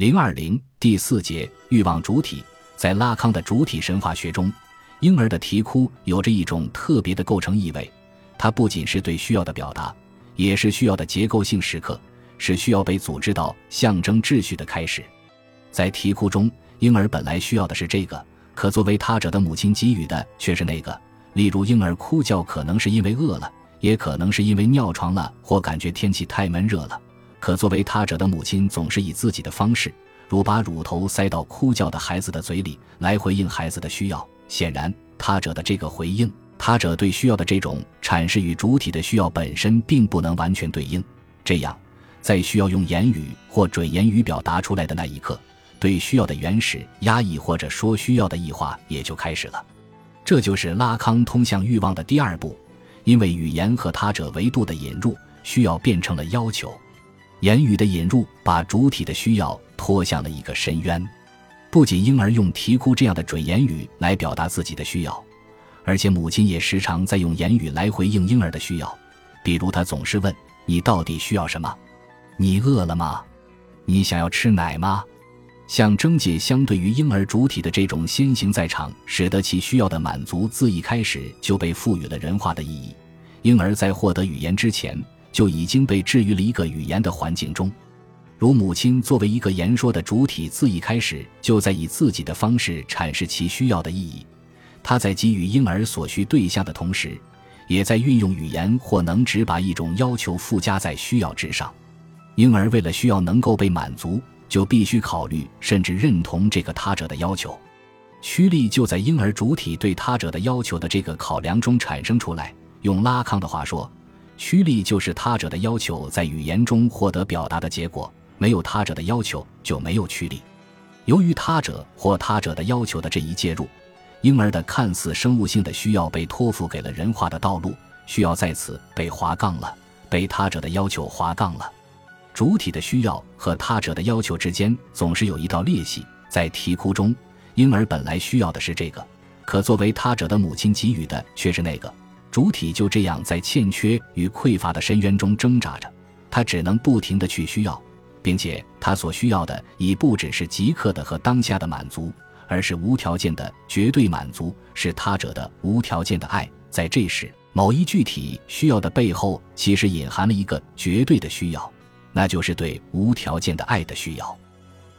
零二零第四节欲望主体，在拉康的主体神话学中，婴儿的啼哭有着一种特别的构成意味，它不仅是对需要的表达，也是需要的结构性时刻，是需要被组织到象征秩序的开始。在啼哭中，婴儿本来需要的是这个，可作为他者的母亲给予的却是那个。例如，婴儿哭叫可能是因为饿了，也可能是因为尿床了或感觉天气太闷热了。可作为他者的母亲，总是以自己的方式，如把乳头塞到哭叫的孩子的嘴里，来回应孩子的需要。显然，他者的这个回应，他者对需要的这种阐释，与主体的需要本身并不能完全对应。这样，在需要用言语或准言语表达出来的那一刻，对需要的原始压抑或者说需要的异化也就开始了。这就是拉康通向欲望的第二步，因为语言和他者维度的引入，需要变成了要求。言语的引入把主体的需要拖向了一个深渊。不仅婴儿用啼哭这样的准言语来表达自己的需要，而且母亲也时常在用言语来回应婴儿的需要。比如，他总是问：“你到底需要什么？你饿了吗？你想要吃奶吗？”象征解相对于婴儿主体的这种先行在场，使得其需要的满足自一开始就被赋予了人化的意义。婴儿在获得语言之前。就已经被置于了一个语言的环境中，如母亲作为一个言说的主体，自一开始就在以自己的方式阐释其需要的意义。她在给予婴儿所需对象的同时，也在运用语言或能指把一种要求附加在需要之上。婴儿为了需要能够被满足，就必须考虑甚至认同这个他者的要求。驱力就在婴儿主体对他者的要求的这个考量中产生出来。用拉康的话说。驱力就是他者的要求在语言中获得表达的结果，没有他者的要求就没有驱力。由于他者或他者的要求的这一介入，婴儿的看似生物性的需要被托付给了人化的道路，需要在此被划杠了，被他者的要求划杠了。主体的需要和他者的要求之间总是有一道裂隙，在啼哭中，婴儿本来需要的是这个，可作为他者的母亲给予的却是那个。主体就这样在欠缺与匮乏的深渊中挣扎着，他只能不停地去需要，并且他所需要的已不只是即刻的和当下的满足，而是无条件的绝对满足，是他者的无条件的爱。在这时，某一具体需要的背后，其实隐含了一个绝对的需要，那就是对无条件的爱的需要。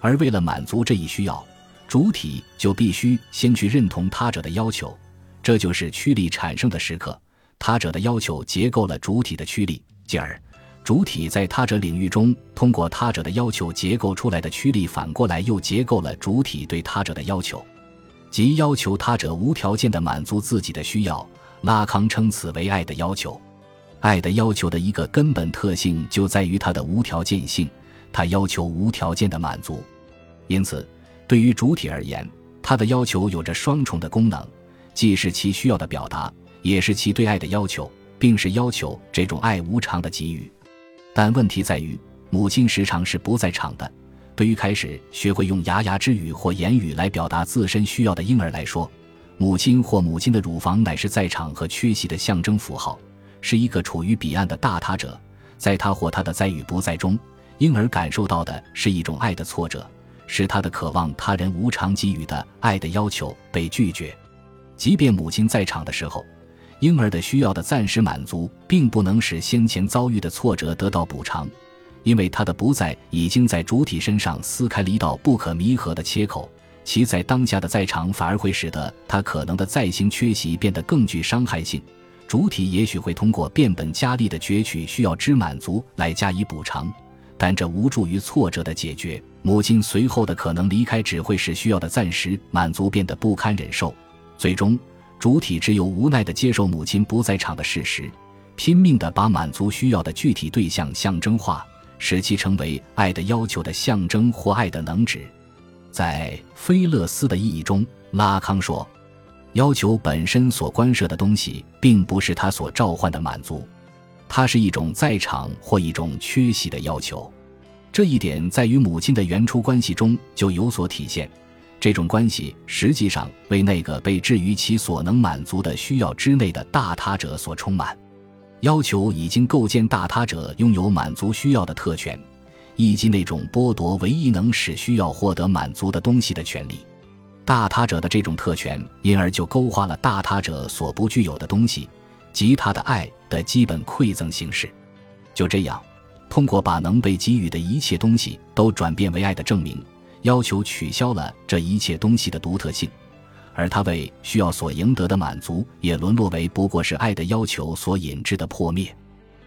而为了满足这一需要，主体就必须先去认同他者的要求。这就是驱力产生的时刻，他者的要求结构了主体的驱力，继而，主体在他者领域中通过他者的要求结构出来的驱力，反过来又结构了主体对他者的要求，即要求他者无条件的满足自己的需要。拉康称此为爱的要求。爱的要求的一个根本特性就在于它的无条件性，它要求无条件的满足。因此，对于主体而言，它的要求有着双重的功能。既是其需要的表达，也是其对爱的要求，并是要求这种爱无偿的给予。但问题在于，母亲时常是不在场的。对于开始学会用牙牙之语或言语来表达自身需要的婴儿来说，母亲或母亲的乳房乃是在场和缺席的象征符号，是一个处于彼岸的大他者。在他或他的在与不在中，婴儿感受到的是一种爱的挫折，是他的渴望他人无偿给予的爱的要求被拒绝。即便母亲在场的时候，婴儿的需要的暂时满足，并不能使先前遭遇的挫折得到补偿，因为他的不在已经在主体身上撕开了一道不可弥合的切口。其在当下的在场反而会使得他可能的再行缺席变得更具伤害性。主体也许会通过变本加厉的攫取需要之满足来加以补偿，但这无助于挫折的解决。母亲随后的可能离开只会使需要的暂时满足变得不堪忍受。最终，主体只有无奈地接受母亲不在场的事实，拼命地把满足需要的具体对象象征化，使其成为爱的要求的象征或爱的能指。在菲勒斯的意义中，拉康说，要求本身所关涉的东西，并不是他所召唤的满足，它是一种在场或一种缺席的要求。这一点在与母亲的原初关系中就有所体现。这种关系实际上为那个被置于其所能满足的需要之内的大他者所充满，要求已经构建大他者拥有满足需要的特权，以及那种剥夺唯一能使需要获得满足的东西的权利。大他者的这种特权，因而就勾画了大他者所不具有的东西，即他的爱的基本馈赠形式。就这样，通过把能被给予的一切东西都转变为爱的证明，要求取消了这一切东西的独特性，而他为需要所赢得的满足，也沦落为不过是爱的要求所引致的破灭。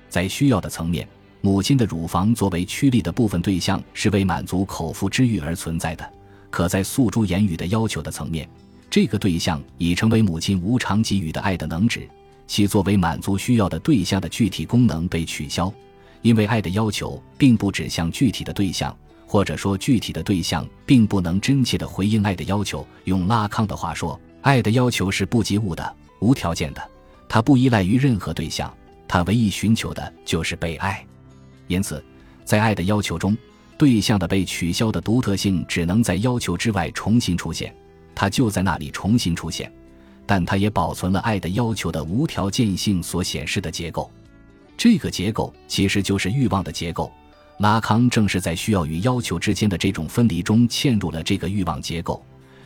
在需要的层面，母亲的乳房作为驱力的部分对象，是为满足口腹之欲而存在的。可在诉诸言语的要求的层面，这个对象已成为母亲无偿给予的爱的能指，其作为满足需要的对象的具体功能被取消，因为爱的要求并不指向具体的对象，或者说具体的对象并不能真切地回应爱的要求。用拉康的话说，爱的要求是不及物的、无条件的，它不依赖于任何对象，它唯一寻求的就是被爱。因此，在爱的要求中。对象的被取消的独特性只能在要求之外重新出现，它就在那里重新出现，但它也保存了爱的要求的无条件性所显示的结构。这个结构其实就是欲望的结构。拉康正是在需要与要求之间的这种分离中嵌入了这个欲望结构，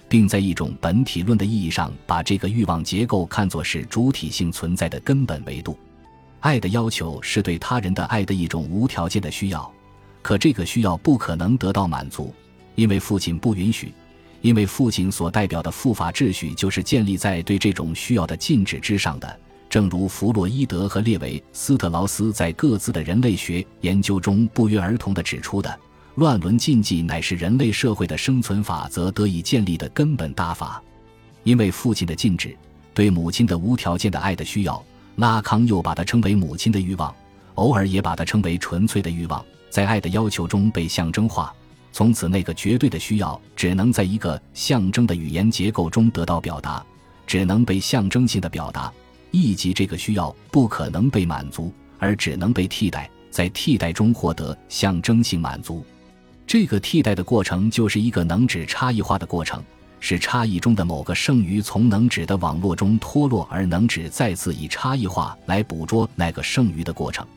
并在一种本体论的意义上把这个欲望结构看作是主体性存在的根本维度。爱的要求是对他人的爱的一种无条件的需要。可这个需要不可能得到满足，因为父亲不允许，因为父亲所代表的父法秩序就是建立在对这种需要的禁止之上的。正如弗洛伊德和列维斯特劳斯在各自的人类学研究中不约而同地指出的，乱伦禁忌乃是人类社会的生存法则得以建立的根本大法。因为父亲的禁止对母亲的无条件的爱的需要，拉康又把它称为母亲的欲望，偶尔也把它称为纯粹的欲望。在爱的要求中被象征化，从此那个绝对的需要只能在一个象征的语言结构中得到表达，只能被象征性的表达，以及这个需要不可能被满足，而只能被替代，在替代中获得象征性满足。这个替代的过程就是一个能指差异化的过程，是差异中的某个剩余从能指的网络中脱落，而能指再次以差异化来捕捉那个剩余的过程。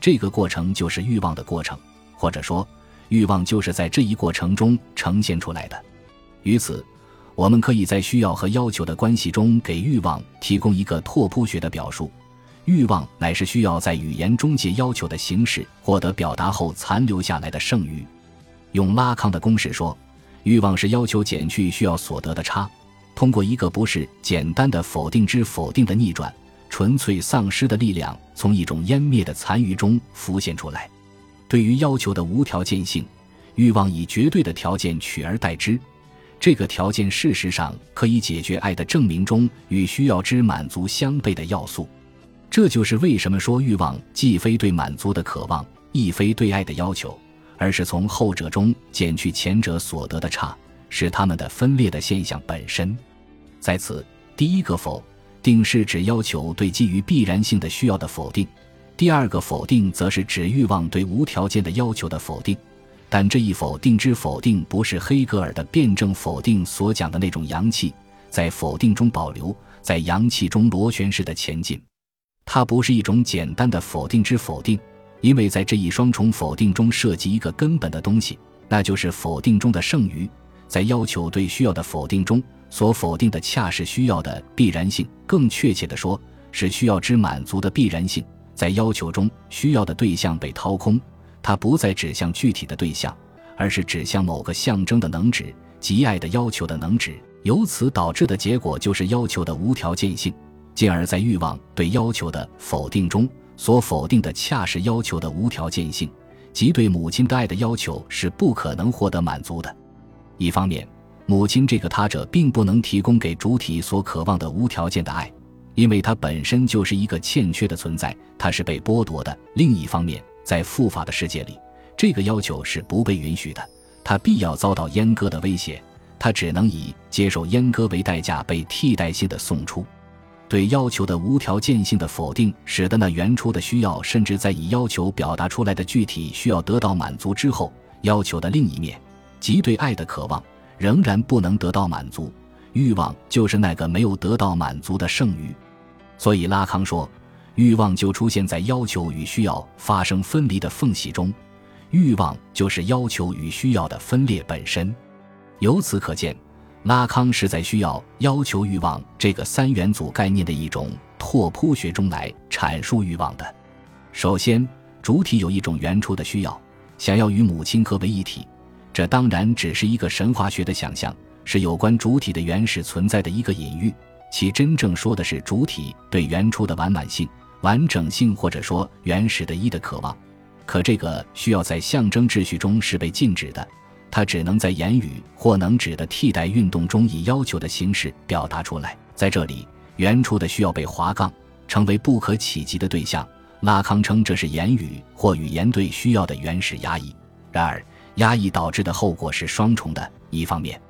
这个过程就是欲望的过程，或者说，欲望就是在这一过程中呈现出来的。于此，我们可以在需要和要求的关系中给欲望提供一个拓扑学的表述：欲望乃是需要在语言中借要求的形式获得表达后残留下来的剩余。用拉康的公式说，欲望是要求减去需要所得的差，通过一个不是简单的否定之否定的逆转。纯粹丧失的力量从一种湮灭的残余中浮现出来。对于要求的无条件性，欲望以绝对的条件取而代之。这个条件事实上可以解决爱的证明中与需要之满足相悖的要素。这就是为什么说欲望既非对满足的渴望，亦非对爱的要求，而是从后者中减去前者所得的差，是他们的分裂的现象本身。在此，第一个否。定是指要求对基于必然性的需要的否定，第二个否定则是指欲望对无条件的要求的否定。但这一否定之否定不是黑格尔的辩证否定所讲的那种阳气在否定中保留，在阳气中螺旋式的前进。它不是一种简单的否定之否定，因为在这一双重否定中涉及一个根本的东西，那就是否定中的剩余。在要求对需要的否定中。所否定的恰是需要的必然性，更确切地说，是需要之满足的必然性。在要求中，需要的对象被掏空，它不再指向具体的对象，而是指向某个象征的能指，即爱的要求的能指。由此导致的结果就是要求的无条件性，进而，在欲望对要求的否定中，所否定的恰是要求的无条件性，即对母亲的爱的要求是不可能获得满足的。一方面。母亲这个他者并不能提供给主体所渴望的无条件的爱，因为它本身就是一个欠缺的存在，它是被剥夺的。另一方面，在复法的世界里，这个要求是不被允许的，他必要遭到阉割的威胁，他只能以接受阉割为代价被替代性的送出。对要求的无条件性的否定，使得那原初的需要，甚至在以要求表达出来的具体需要得到满足之后，要求的另一面，即对爱的渴望。仍然不能得到满足，欲望就是那个没有得到满足的剩余，所以拉康说，欲望就出现在要求与需要发生分离的缝隙中，欲望就是要求与需要的分裂本身。由此可见，拉康是在需要、要求、欲望这个三元组概念的一种拓扑学中来阐述欲望的。首先，主体有一种原初的需要，想要与母亲合为一体。这当然只是一个神话学的想象，是有关主体的原始存在的一个隐喻。其真正说的是主体对原初的完满性、完整性，或者说原始的一的渴望。可这个需要在象征秩序中是被禁止的，它只能在言语或能指的替代运动中以要求的形式表达出来。在这里，原初的需要被划杠，成为不可企及的对象。拉康称这是言语或语言对需要的原始压抑。然而，压抑导致的后果是双重的：一方面，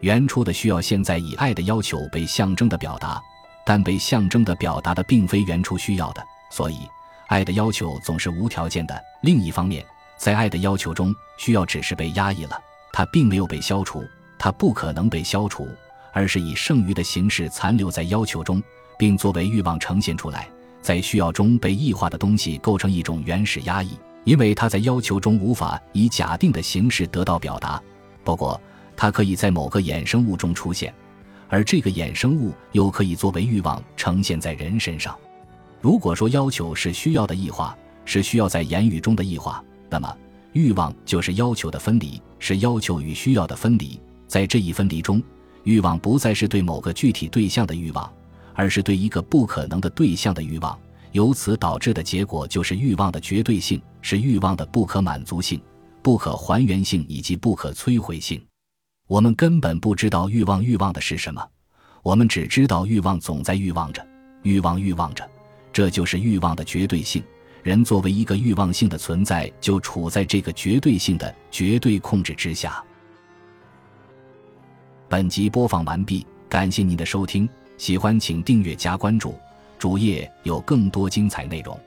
原初的需要现在以爱的要求被象征的表达，但被象征的表达的并非原初需要的，所以爱的要求总是无条件的；另一方面，在爱的要求中，需要只是被压抑了，它并没有被消除，它不可能被消除，而是以剩余的形式残留在要求中，并作为欲望呈现出来，在需要中被异化的东西构成一种原始压抑。因为它在要求中无法以假定的形式得到表达，不过它可以在某个衍生物中出现，而这个衍生物又可以作为欲望呈现在人身上。如果说要求是需要的异化，是需要在言语中的异化，那么欲望就是要求的分离，是要求与需要的分离。在这一分离中，欲望不再是对某个具体对象的欲望，而是对一个不可能的对象的欲望。由此导致的结果就是欲望的绝对性，是欲望的不可满足性、不可还原性以及不可摧毁性。我们根本不知道欲望欲望的是什么，我们只知道欲望总在欲望着，欲望欲望着，这就是欲望的绝对性。人作为一个欲望性的存在，就处在这个绝对性的绝对控制之下。本集播放完毕，感谢您的收听，喜欢请订阅加关注。主页有更多精彩内容。